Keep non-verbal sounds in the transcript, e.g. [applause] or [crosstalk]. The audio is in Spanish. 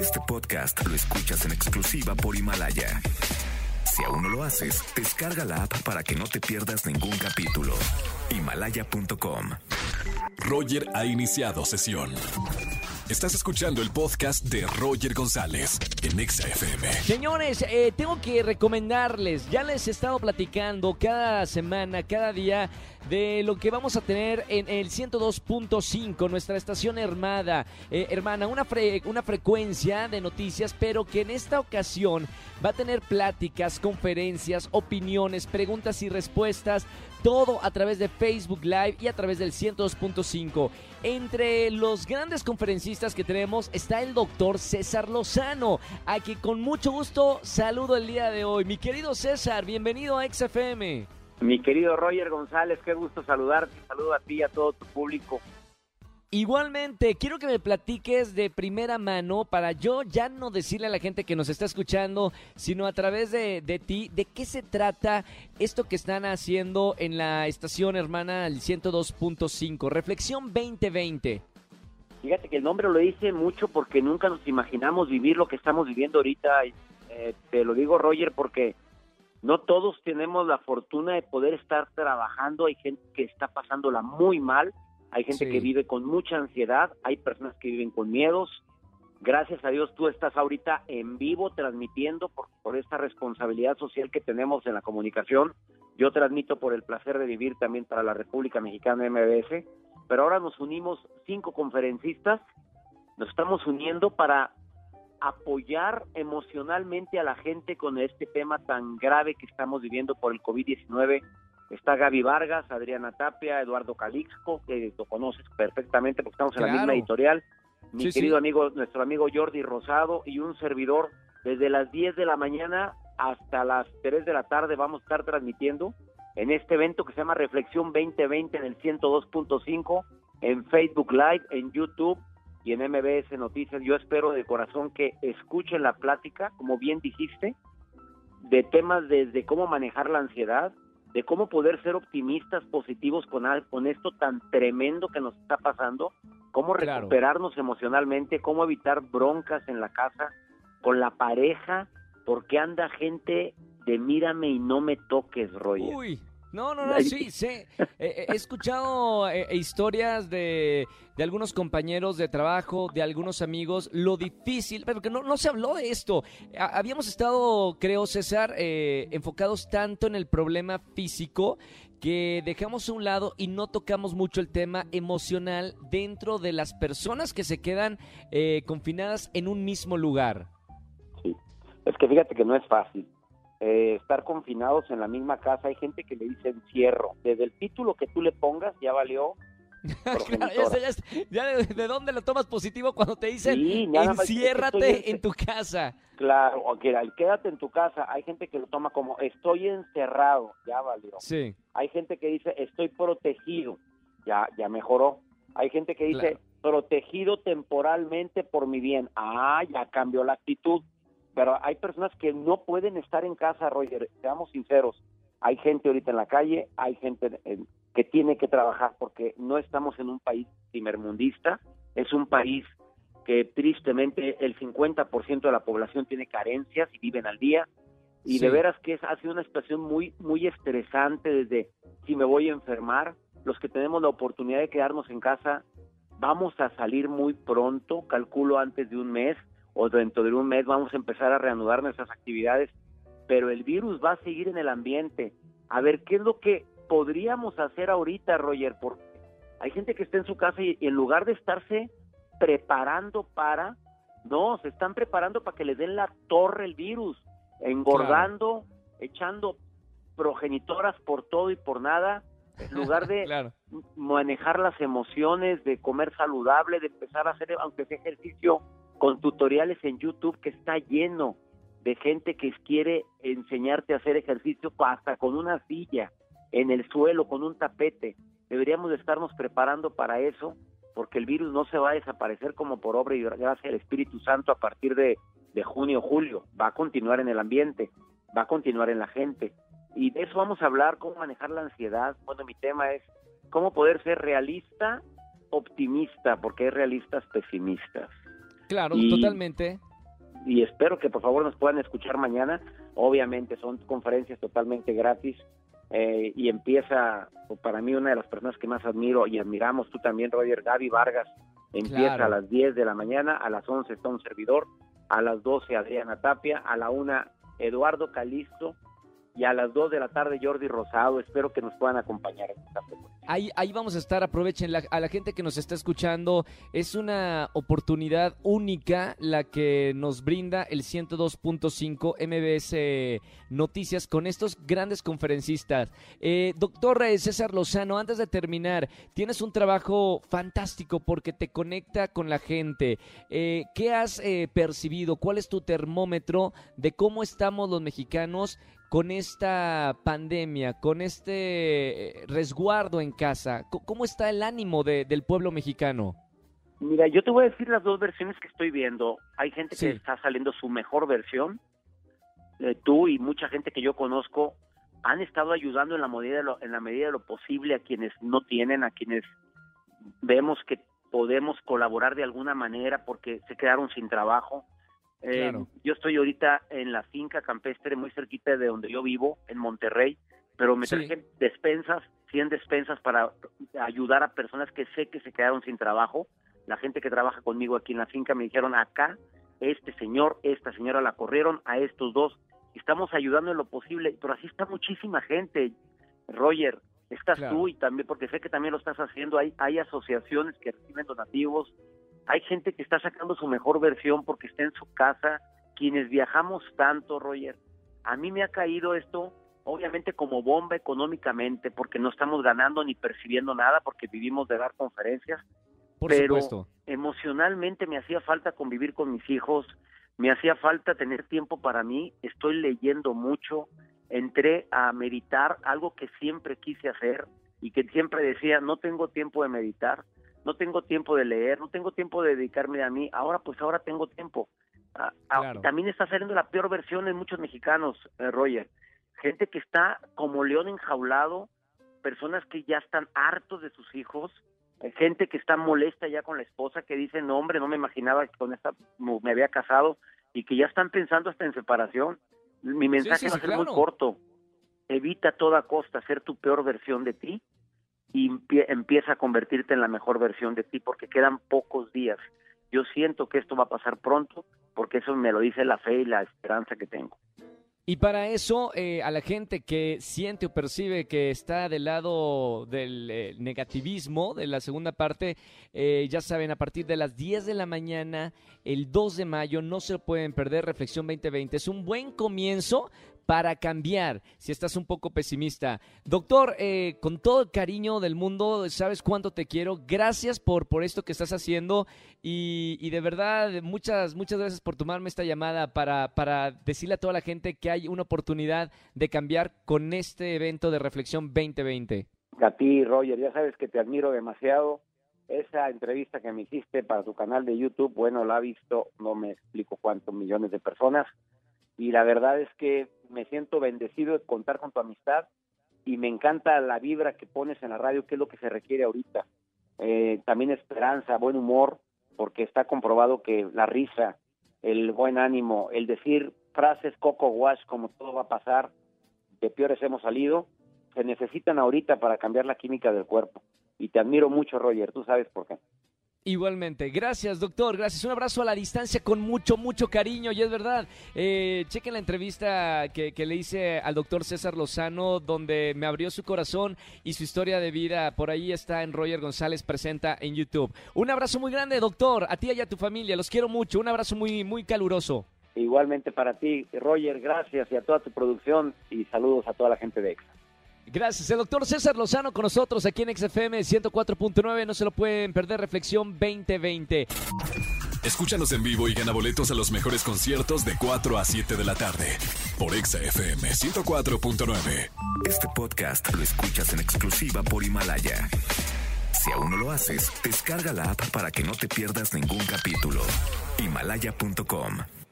Este podcast lo escuchas en exclusiva por Himalaya. Si aún no lo haces, descarga la app para que no te pierdas ningún capítulo. Himalaya.com. Roger ha iniciado sesión. Estás escuchando el podcast de Roger González en Exa FM. Señores, eh, tengo que recomendarles, ya les he estado platicando cada semana, cada día, de lo que vamos a tener en el 102.5, nuestra estación hermana, eh, hermana, una, una frecuencia de noticias, pero que en esta ocasión va a tener pláticas, conferencias, opiniones, preguntas y respuestas, todo a través de Facebook Live y a través del 102.5. Entre los grandes conferencistas que tenemos está el doctor César Lozano, a quien con mucho gusto saludo el día de hoy. Mi querido César, bienvenido a XFM. Mi querido Roger González, qué gusto saludarte. Saludo a ti y a todo tu público. Igualmente, quiero que me platiques de primera mano para yo ya no decirle a la gente que nos está escuchando, sino a través de, de ti, de qué se trata esto que están haciendo en la estación hermana el 102.5, Reflexión 2020. Fíjate que el nombre lo dice mucho porque nunca nos imaginamos vivir lo que estamos viviendo ahorita. eh, te lo digo, Roger, porque no todos tenemos la fortuna de poder estar trabajando. Hay gente que está pasándola muy mal. Hay gente Sí. que vive con mucha ansiedad. Hay personas que viven con miedos. Gracias a Dios tú estás ahorita en vivo transmitiendo por, por esta responsabilidad social que tenemos en la comunicación. Yo transmito por el placer de vivir también para la República Mexicana MBS. Pero ahora nos unimos cinco conferencistas. Nos estamos uniendo para apoyar emocionalmente a la gente con este tema tan grave que estamos viviendo por el COVID-19. Está Gaby Vargas, Adriana Tapia, Eduardo Calixco, que lo conoces perfectamente porque estamos en la misma editorial. Mi Sí, sí. querido amigo, nuestro amigo Jordi Rosado y un servidor desde las 10 de la mañana hasta las 3 de la tarde vamos a estar transmitiendo en este evento que se llama Reflexión 2020 en el 102.5, en Facebook Live, en YouTube y en MBS Noticias. Yo espero de corazón que escuchen la plática, como bien dijiste, de temas desde cómo manejar la ansiedad, de cómo poder ser optimistas, positivos con, con esto tan tremendo que nos está pasando, cómo Claro. recuperarnos emocionalmente, cómo evitar broncas en la casa, con la pareja, porque anda gente de mírame y no me toques, Roger. Uy, no, no, no, sí, sí. Eh, eh, he escuchado eh, historias de, de algunos compañeros de trabajo, de algunos amigos, lo difícil, pero que no, no se habló de esto. Ha- habíamos estado, creo, César, eh, enfocados tanto en el problema físico que dejamos a un lado y no tocamos mucho el tema emocional dentro de las personas que se quedan eh, confinadas en un mismo lugar. Sí. Es que fíjate que no es fácil. Eh, estar confinados en la misma casa, hay gente que le dice encierro. Desde el título que tú le pongas ya valió. [laughs] Claro, ya progenitora. sé, ya sé. Ya de, de dónde lo tomas positivo cuando te dicen Sí, enciérrate estoy en- en tu casa? Claro, o que al quédate en tu casa. Hay gente que lo toma como estoy encerrado, ya valió. Sí, Hay gente que dice estoy protegido, ya, ya mejoró. Hay gente que dice Claro. protegido temporalmente por mi bien. Ah, ya cambió la actitud. Pero hay personas que no pueden estar en casa, Roger, seamos sinceros. Hay gente ahorita en la calle, hay gente en- que tiene que trabajar porque no estamos en un país primermundista, es un país que tristemente el 50% de la población tiene carencias y viven al día. Y Sí. de veras que es, ha sido una situación muy, muy estresante desde si me voy a enfermar, los que tenemos la oportunidad de quedarnos en casa, vamos a salir muy pronto, calculo antes de un mes o dentro de un mes vamos a empezar a reanudar nuestras actividades, pero el virus va a seguir en el ambiente. A ver, ¿qué es lo que podríamos hacer ahorita, Roger? Porque hay gente que está en su casa y, y en lugar de estarse preparando para, no, se están preparando para que les den la torre el virus, engordando, echando progenitoras por todo y por nada, en lugar de [laughs] claro. manejar las emociones, de comer saludable, de empezar a hacer, aunque sea ejercicio, con tutoriales en YouTube que está lleno de gente que quiere enseñarte a hacer ejercicio hasta con una silla, en el suelo, con un tapete. Deberíamos de estarnos preparando para eso, porque el virus no se va a desaparecer como por obra y gracia del Espíritu Santo a partir de, de junio julio. Va a continuar en el ambiente, va a continuar en la gente. Y de eso vamos a hablar, cómo manejar la ansiedad. Bueno, mi tema es cómo poder ser realista, optimista, porque hay realistas pesimistas. Claro, Y- totalmente. y espero que por favor nos puedan escuchar mañana. Obviamente son conferencias totalmente gratis eh, y empieza pues, para mí una de las personas que más admiro y admiramos, tú también, Roger, Gaby Vargas, empieza Claro. a las 10 de la mañana, a las 11 está un servidor, a las 12 Adriana Tapia, a la 1 Eduardo Calisto y a las 2 de la tarde Jordi Rosado. Espero que nos puedan acompañar en esta frecuencia. Ahí, vamos a estar, aprovechen a la gente que nos está escuchando. Es una oportunidad única la que nos brinda el 102.5 MBS Noticias con estos grandes conferencistas. Eh, doctor César Lozano, antes de terminar, tienes un trabajo fantástico porque te conecta con la gente. Eh, ¿Qué has eh, percibido? ¿Cuál es tu termómetro de cómo estamos los mexicanos con esta pandemia, con este resguardo en casa? ¿Cómo está el ánimo de- del pueblo mexicano? Mira, yo te voy a decir las dos versiones que estoy viendo. Hay gente Sí. que está saliendo su mejor versión. Eh, tú y mucha gente que yo conozco han estado ayudando en la medida de lo, en la medida de lo posible a quienes no tienen, a quienes vemos que podemos colaborar de alguna manera porque se quedaron sin trabajo. Eh, Claro. Yo estoy ahorita en la finca campestre muy cerquita de donde yo vivo, en Monterrey, pero me Sí. traje despensas, 100 despensas para ayudar a personas que sé que se quedaron sin trabajo. La gente que trabaja conmigo aquí en la finca me dijeron acá, este señor, esta señora la corrieron, a estos dos. Estamos ayudando en lo posible, pero así está muchísima gente. Roger, estás Claro. tú y también, porque sé que también lo estás haciendo, hay, hay asociaciones que reciben donativos, hay gente que está sacando su mejor versión porque está en su casa, quienes viajamos tanto, Roger. A mí me ha caído esto, obviamente como bomba económicamente, porque no estamos ganando ni percibiendo nada, porque vivimos de dar conferencias, Por pero supuesto. emocionalmente me hacía falta convivir con mis hijos, me hacía falta tener tiempo para mí, estoy leyendo mucho, entré a meditar, algo que siempre quise hacer y que siempre decía, no tengo tiempo de meditar, no tengo tiempo de leer, no tengo tiempo de dedicarme a mí, ahora pues ahora tengo tiempo. Ah, ah, Claro. También está saliendo la peor versión en muchos mexicanos, eh, Roger. Gente que está como león enjaulado, personas que ya están hartos de sus hijos, eh, gente que está molesta ya con la esposa, que dice, no hombre, no me imaginaba que con esta me había casado y que ya están pensando hasta en separación. Mi mensaje sí, va a ser muy corto. Evita a toda costa ser tu peor versión de ti y empie- empieza a convertirte en la mejor versión de ti porque quedan pocos días. Yo siento que esto va a pasar pronto porque eso me lo dice la fe y la esperanza que tengo. Y para eso, eh, a la gente que siente o percibe que está del lado del eh, negativismo, de la segunda parte, eh, ya saben, a partir de las 10 de la mañana, el 2 de mayo, no se pueden perder, Reflexión 2020. Es un buen comienzo para cambiar, si estás un poco pesimista. Doctor, eh, con todo el cariño del mundo, sabes cuánto te quiero. Gracias por, por esto que estás haciendo y, y de verdad, muchas, muchas gracias por tomarme esta llamada para, para decirle a toda la gente que hay una oportunidad de cambiar con este evento de Reflexión 2020. A ti, Roger, ya sabes que te admiro demasiado. Esa entrevista que me hiciste para tu canal de YouTube, bueno, la ha visto, no me explico cuántos millones de personas. Y la verdad es que me siento bendecido de contar con tu amistad y me encanta la vibra que pones en la radio, que es lo que se requiere ahorita. Eh, también esperanza, buen humor, porque está comprobado que la risa, el buen ánimo, el decir frases coco wash como todo va a pasar, de peores hemos salido, se necesitan ahorita para cambiar la química del cuerpo. Y te admiro mucho, Roger, tú sabes por qué. Igualmente, gracias doctor, gracias. Un abrazo a la distancia con mucho, mucho cariño y es verdad. Eh, chequen la entrevista que, que le hice al doctor César Lozano donde me abrió su corazón y su historia de vida. Por ahí está en Roger González Presenta en YouTube. Un abrazo muy grande doctor, a ti y a tu familia, los quiero mucho. Un abrazo muy, muy caluroso. Igualmente para ti, Roger, gracias y a toda tu producción y saludos a toda la gente de EXA. Gracias. El doctor César Lozano con nosotros aquí en XFM 104.9. No se lo pueden perder. Reflexión 2020. Escúchanos en vivo y gana boletos a los mejores conciertos de 4 a 7 de la tarde por Exa FM 104.9. Este podcast lo escuchas en exclusiva por Himalaya. Si aún no lo haces, descarga la app para que no te pierdas ningún capítulo. Himalaya.com